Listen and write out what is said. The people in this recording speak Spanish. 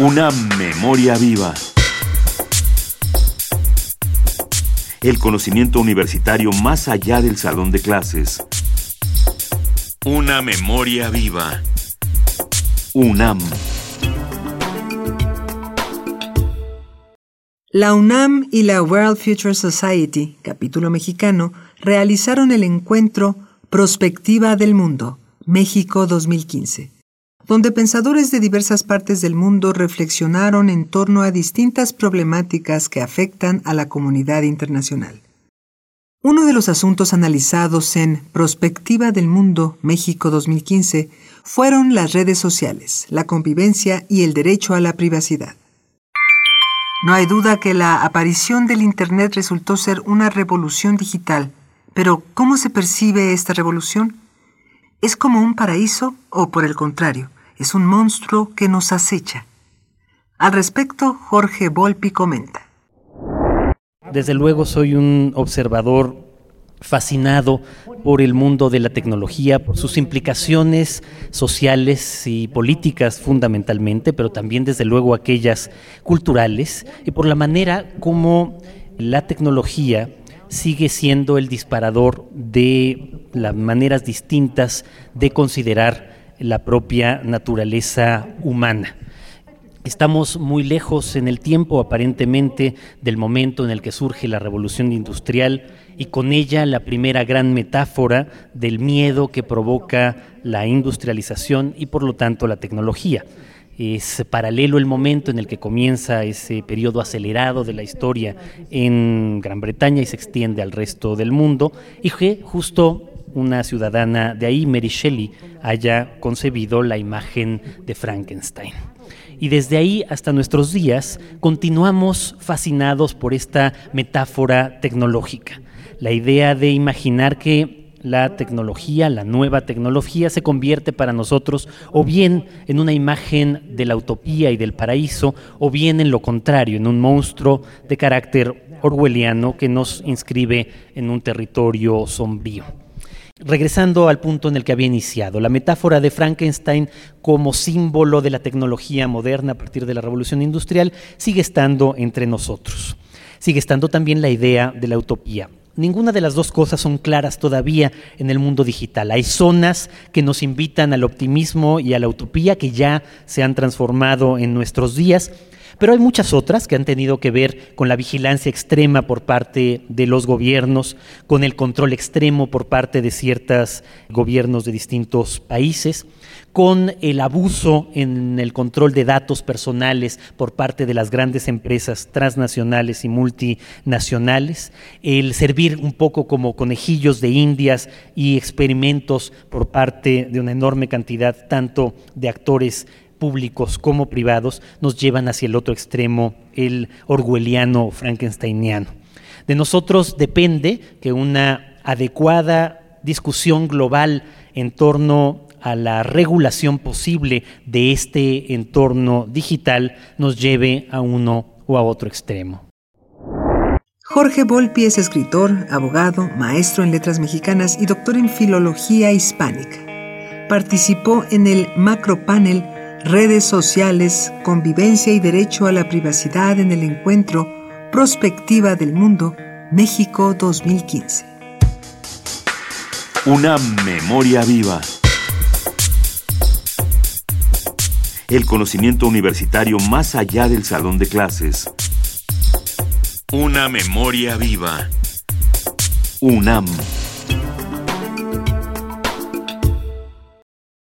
Una memoria viva. El conocimiento universitario más allá del salón de clases. Una memoria viva. UNAM. La UNAM y la World Future Society, capítulo mexicano, realizaron el encuentro Prospectiva del Mundo, México 2015, donde pensadores de diversas partes del mundo reflexionaron en torno a distintas problemáticas que afectan a la comunidad internacional. Uno de los asuntos analizados en Prospectiva del Mundo, México 2015, fueron las redes sociales, la convivencia y el derecho a la privacidad. No hay duda que la aparición del Internet resultó ser una revolución digital, pero ¿cómo se percibe esta revolución? ¿Es como un paraíso o por el contrario, es un monstruo que nos acecha? Al respecto, Jorge Volpi comenta. Desde luego soy un observador fascinado por el mundo de la tecnología, por sus implicaciones sociales y políticas fundamentalmente, pero también desde luego aquellas culturales, y por la manera como la tecnología sigue siendo el disparador de las maneras distintas de considerar la propia naturaleza humana. Estamos muy lejos en el tiempo aparentemente del momento en el que surge la revolución industrial y con ella la primera gran metáfora del miedo que provoca la industrialización y por lo tanto la tecnología. Es paralelo el momento en el que comienza ese periodo acelerado de la historia en Gran Bretaña y se extiende al resto del mundo y que justo una ciudadana de ahí, Mary Shelley, haya concebido la imagen de Frankenstein. Y desde ahí hasta nuestros días continuamos fascinados por esta metáfora tecnológica la idea de imaginar que la tecnología, la nueva tecnología, se convierte para nosotros o bien en una imagen de la utopía y del paraíso, o bien en lo contrario, en un monstruo de carácter orwelliano que nos inscribe en un territorio sombrío. Regresando al punto en el que había iniciado, la metáfora de Frankenstein como símbolo de la tecnología moderna a partir de la revolución industrial sigue estando entre nosotros. Sigue estando también la idea de la utopía. Ninguna de las dos cosas son claras todavía en el mundo digital. Hay zonas que nos invitan al optimismo y a la utopía que ya se han transformado en nuestros días, pero hay muchas otras que han tenido que ver con la vigilancia extrema por parte de los gobiernos, con el control extremo por parte de ciertos gobiernos de distintos países con el abuso en el control de datos personales por parte de las grandes empresas transnacionales y multinacionales, el servir un poco como conejillos de indias y experimentos por parte de una enorme cantidad tanto de actores públicos como privados, nos llevan hacia el otro extremo, el orwelliano frankensteiniano. De nosotros depende que una adecuada discusión global en torno a la regulación posible de este entorno digital nos lleve a uno o a otro extremo. Jorge Volpi es escritor, abogado, maestro en letras mexicanas y doctor en filología hispánica. Participó en el macropanel Redes sociales, convivencia y derecho a la privacidad en el encuentro Prospectiva del Mundo, México 2015. Una memoria viva. el conocimiento universitario más allá del salón de clases. Una memoria viva. UNAM.